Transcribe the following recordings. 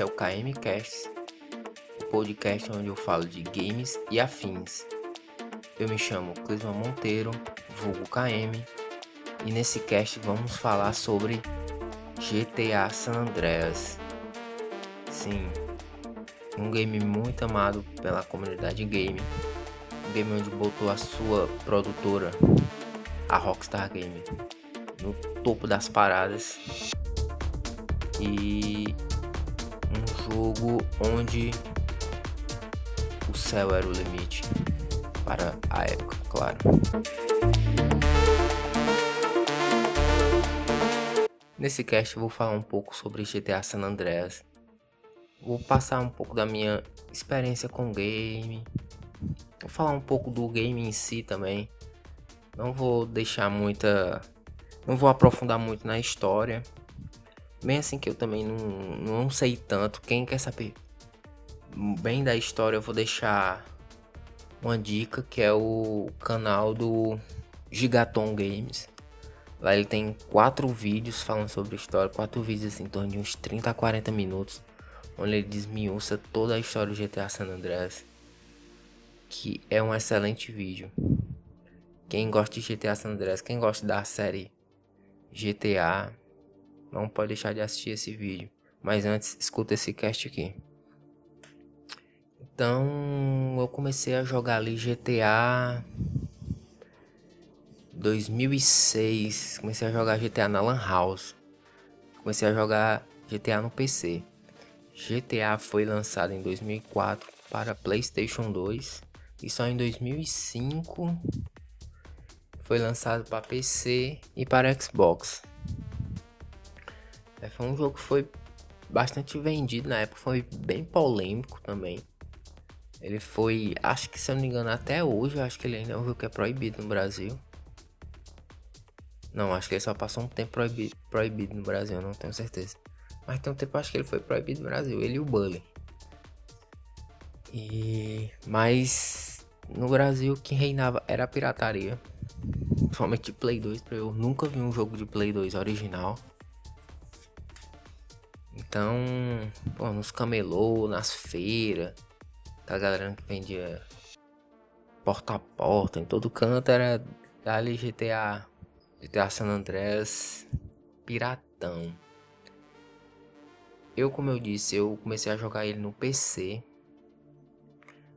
é o KMcast, o podcast onde eu falo de games e afins. Eu me chamo Clisman Monteiro, vulgo KM, e nesse cast vamos falar sobre GTA San Andreas. Sim, um game muito amado pela comunidade game, um game onde botou a sua produtora, a Rockstar Game, no topo das paradas e jogo onde o céu era o limite para a época, claro. Nesse cast eu vou falar um pouco sobre GTA San Andreas. Vou passar um pouco da minha experiência com o game. Vou falar um pouco do game em si também. Não vou deixar muita. Não vou aprofundar muito na história. Bem assim que eu também não, não sei tanto. Quem quer saber bem da história, eu vou deixar uma dica que é o canal do Gigaton Games. Lá ele tem quatro vídeos falando sobre história, quatro vídeos assim, em torno de uns 30 a 40 minutos, onde ele desmiuça toda a história do GTA San Andreas, que é um excelente vídeo. Quem gosta de GTA San Andreas, quem gosta da série GTA, não pode deixar de assistir esse vídeo. Mas antes, escuta esse cast aqui. Então, eu comecei a jogar ali GTA 2006. Comecei a jogar GTA na Lan House. Comecei a jogar GTA no PC. GTA foi lançado em 2004 para PlayStation 2 e só em 2005 foi lançado para PC e para Xbox. É, foi um jogo que foi bastante vendido na época, foi bem polêmico também. Ele foi, acho que se eu não me engano, até hoje, acho que ele ainda é um jogo que é proibido no Brasil. Não, acho que ele só passou um tempo proibido, proibido no Brasil, não tenho certeza. Mas tem um tempo acho que ele foi proibido no Brasil, ele e o Bully. E mas no Brasil quem reinava era a pirataria. Principalmente Play 2, eu nunca vi um jogo de Play 2 original. Então, pô, nos camelô, nas feiras, tá galera que vendia porta a porta, em todo canto era dali GTA, GTA San Andreas piratão. Eu, como eu disse, eu comecei a jogar ele no PC.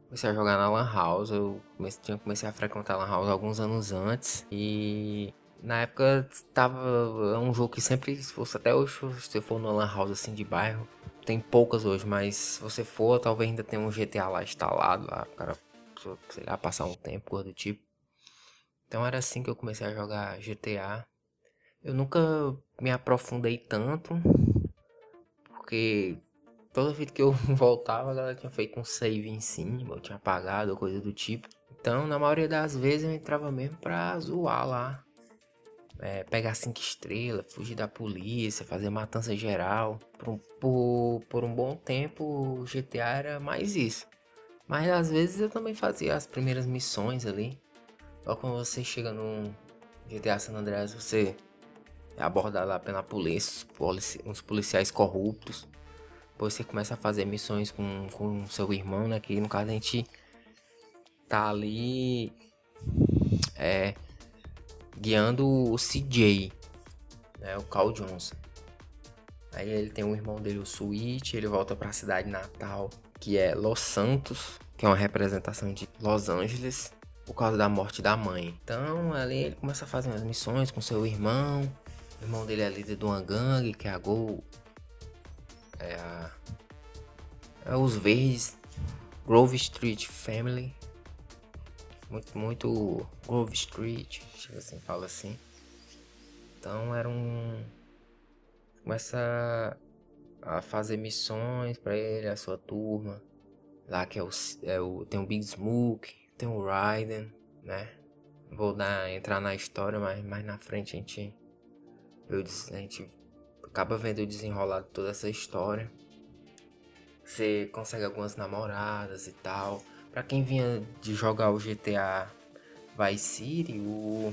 Comecei a jogar na Lan House. Eu comecei, comecei a frequentar a Lan House alguns anos antes. E na época tava é um jogo que sempre, se fosse até hoje, se você for no lan house assim de bairro, tem poucas hoje, mas se você for, talvez ainda tenha um GTA lá instalado lá, o cara, sei lá, passar um tempo, coisa do tipo. Então era assim que eu comecei a jogar GTA. Eu nunca me aprofundei tanto, porque toda vez que eu voltava, a galera tinha feito um save em cima, eu tinha apagado, coisa do tipo. Então, na maioria das vezes, eu entrava mesmo pra zoar lá é, pegar cinco estrelas, fugir da polícia, fazer matança geral. Por, por, por um bom tempo o GTA era mais isso. Mas às vezes eu também fazia as primeiras missões ali. Só quando você chega no GTA San Andreas, você é abordado lá pela polícia, uns policiais corruptos. Depois você começa a fazer missões com, com seu irmão, né? Que no caso a gente tá ali. É guiando o CJ, né, o Cal Johnson. Aí ele tem um irmão dele, o Sweet, ele volta para a cidade natal, que é Los Santos, que é uma representação de Los Angeles, por causa da morte da mãe. Então ali ele começa a fazer umas missões com seu irmão. O irmão dele é líder de uma gangue, que é a Go. É a. É os Verdes. Grove Street Family muito, muito Grove Street, tipo assim, fala assim. Então era um. Começa a fazer missões para ele, a sua turma. Lá que é o, é o. Tem o Big Smoke, tem o Raiden, né? Vou dar, entrar na história, mas mais na frente a gente. Eu, a gente acaba vendo o desenrolar de toda essa história. Você consegue algumas namoradas e tal. Para quem vinha de jogar o GTA Vice City, o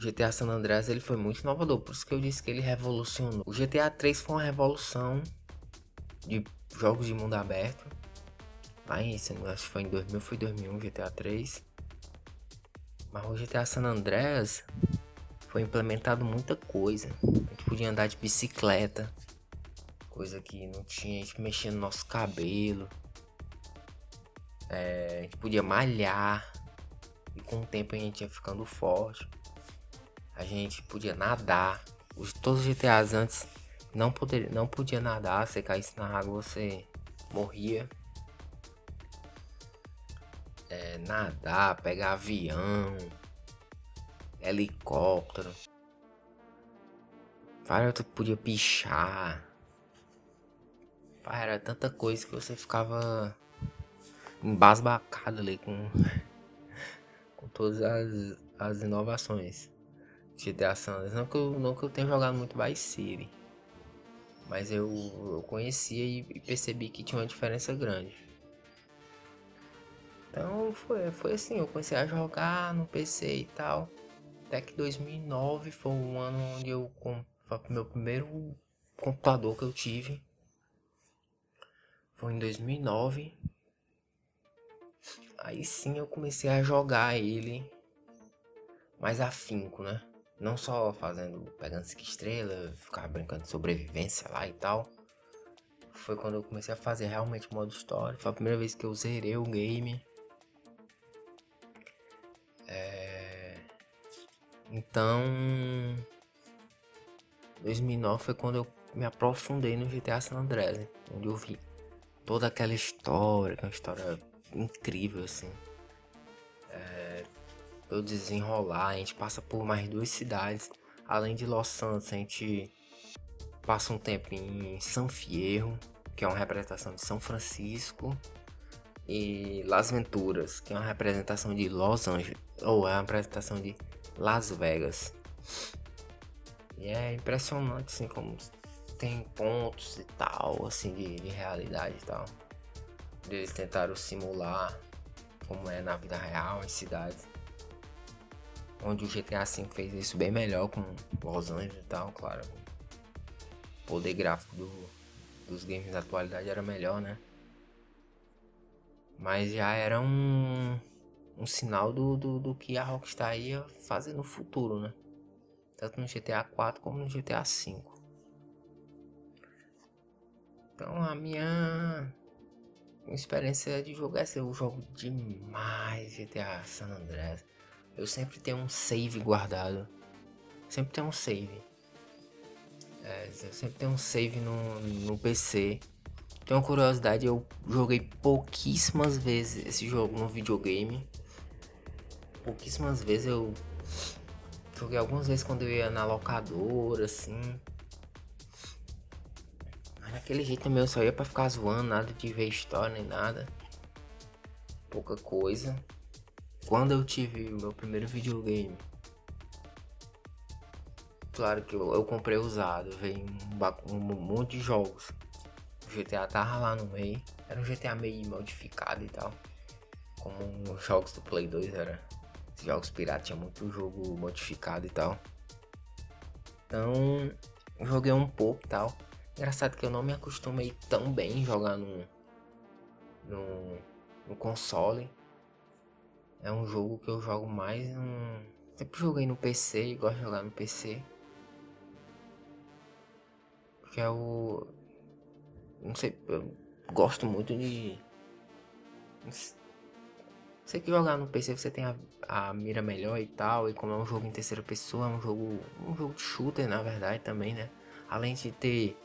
GTA San Andreas ele foi muito inovador, por isso que eu disse que ele revolucionou. O GTA 3 foi uma revolução de jogos de mundo aberto. Lá em, acho que foi em 2000, foi 2001 GTA 3. Mas o GTA San Andreas foi implementado muita coisa. A gente podia andar de bicicleta, coisa que não tinha, a gente mexia no nosso cabelo. É, a gente podia malhar e com o tempo a gente ia ficando forte a gente podia nadar. Os, todos os GTAs antes não, poder, não podia nadar, você caísse na água você morria. É, nadar, pegar avião, helicóptero. Várias tu podia pichar. Era tanta coisa que você ficava embasbacado ali com, com todas as, as inovações. GTA San Andreas. Não que eu, não que eu tenha jogado muito Vice City. Mas eu, eu conhecia e, e percebi que tinha uma diferença grande. Então foi, foi assim, eu comecei a jogar no PC e tal. Até que 2009 foi o ano onde eu foi o meu primeiro computador que eu tive. Foi em 2009. Aí sim eu comecei a jogar ele mais afinco, né? Não só fazendo, pegando 5 estrelas, ficar brincando de sobrevivência lá e tal. Foi quando eu comecei a fazer realmente modo história. Foi a primeira vez que eu zerei o game. É... Então, 2009 foi quando eu me aprofundei no GTA San Andreas, onde eu vi toda aquela história, é uma história incrível assim eu desenrolar. A gente passa por mais duas cidades. Além de Los Santos, a gente passa um tempo em San Fierro, que é uma representação de São Francisco. E Las Venturas, que é uma representação de Los Angeles. Ou é uma representação de Las Vegas. E é impressionante assim como tem pontos e tal, assim, de, de realidade e tal. Eles tentaram simular como é na vida real, as cidades onde o GTA V fez isso bem melhor com Los Angeles e tal, claro. O poder gráfico do, dos games da atualidade era melhor, né? Mas já era um, um sinal do, do, do que a Rockstar ia fazer no futuro, né? Tanto no GTA 4 como no GTA 5. Então a minha experiência de jogar essa, eu jogo demais GTA San Andreas. Eu sempre tenho um save guardado. Sempre tenho um save. É, eu sempre tenho um save no, no PC. Tenho uma curiosidade, eu joguei pouquíssimas vezes esse jogo no videogame. Pouquíssimas vezes eu joguei algumas vezes quando eu ia na locadora, assim. Naquele jeito também eu só ia pra ficar zoando, nada de ver história nem nada. Pouca coisa. Quando eu tive o meu primeiro videogame, claro que eu, eu comprei usado, veio um, um, monte de jogos. O GTA tava lá no meio, era um GTA meio modificado e tal. Como os jogos do Play 2 era. Os jogos piratas tinha muito jogo modificado e tal. Então, joguei um pouco e tal. Engraçado que eu não me acostumei tão bem jogar no, no, no console. É um jogo que eu jogo mais. Sempre joguei no PC e gosto de jogar no PC. Que é o. Não sei, eu gosto muito de. Sei que jogar no PC você tem a, a, mira melhor e tal. E como é um jogo em terceira pessoa, é um jogo. um jogo de shooter na verdade também, né? Além de ter.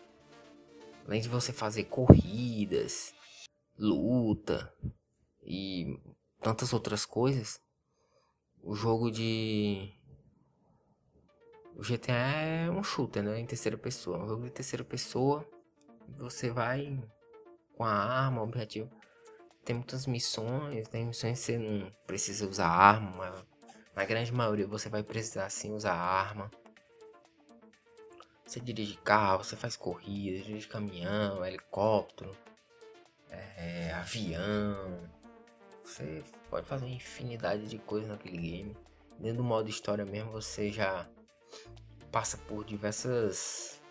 Além de você fazer corridas, luta e tantas outras coisas, o jogo de. O GTA é um shooter, né? Em terceira pessoa. Um jogo de terceira pessoa. Você vai com a arma, objetivo. Tem muitas missões. Tem missões que você não precisa usar arma. Na grande maioria você vai precisar sim usar arma. Você dirige carro, você faz corrida, dirige caminhão, helicóptero, é, avião, você pode fazer uma infinidade de coisas naquele game. dentro do modo história mesmo, você já passa por diversas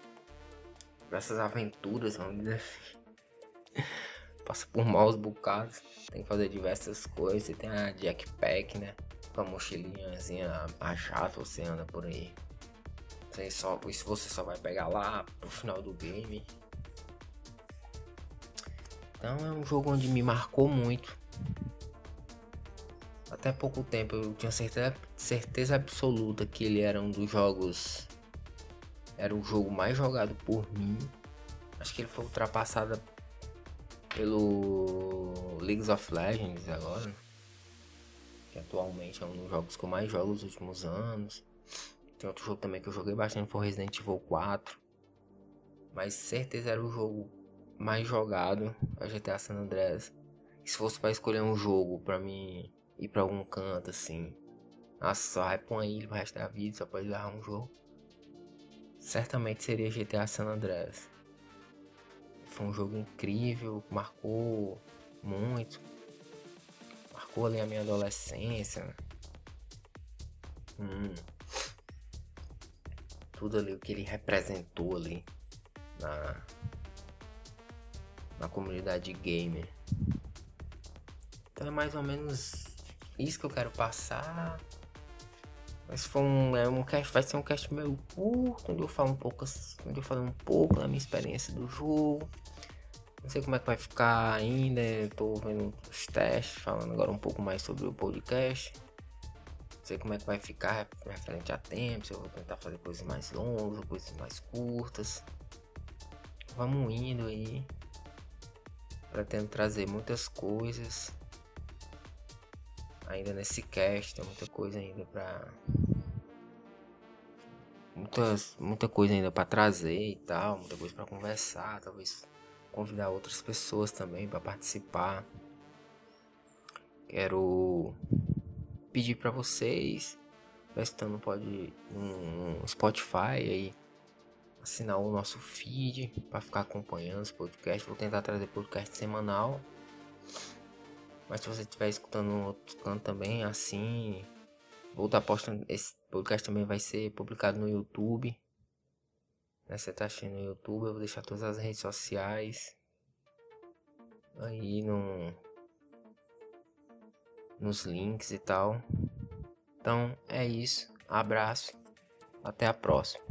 diversas aventuras, vamos dizer assim. passa por maus bocados, tem que fazer diversas coisas, tem a jackpack, né? Com a mochilinhazinha a jato, você anda por aí. Só, isso você só vai pegar lá pro final do game. Então é um jogo onde me marcou muito. Até pouco tempo eu tinha certeza, certeza absoluta que ele era um dos jogos. Era o jogo mais jogado por mim. Acho que ele foi ultrapassado pelo League of Legends agora. Que atualmente é um dos jogos que eu mais jogo nos últimos anos. Tem outro jogo também que eu joguei bastante foi Resident Evil 4. Mas certeza era o jogo mais jogado, a GTA San Andreas. E se fosse para escolher um jogo para mim ir para algum canto assim, nossa, só vai pra uma ilha pro resto da vida, só pode jogar um jogo. Certamente seria GTA San Andreas. Foi um jogo incrível, marcou muito. Marcou ali a minha adolescência. Hum. Tudo ali o que ele representou ali na na comunidade gamer. Então é mais ou menos isso que eu quero passar. Mas foi um, é um cast, vai ser um cast meio curto, onde eu falo um pouco, onde eu falo um pouco da minha experiência do jogo. Não sei como é que vai ficar ainda, estou vendo os testes, falando agora um pouco mais sobre o podcast. Sei como é que vai ficar referente a tempo, se eu vou tentar fazer coisas mais longas, coisas mais curtas. Vamos indo aí. Pretendo trazer muitas coisas ainda nesse cast, tem muita coisa ainda pra. Muitas, muita coisa ainda para trazer e tal, muita coisa para conversar, talvez convidar outras pessoas também para participar. Quero pedir para vocês, estando pode um Spotify aí assinar o nosso feed para ficar acompanhando os podcasts. Vou tentar trazer podcast semanal. Mas se você estiver escutando no outro canto também, assim, vou estar postando. Esse podcast também vai ser publicado no YouTube. Né? Você tá assistindo no YouTube, eu vou deixar todas as redes sociais aí no, nos links e tal. Então é isso. Abraço. Até a próxima.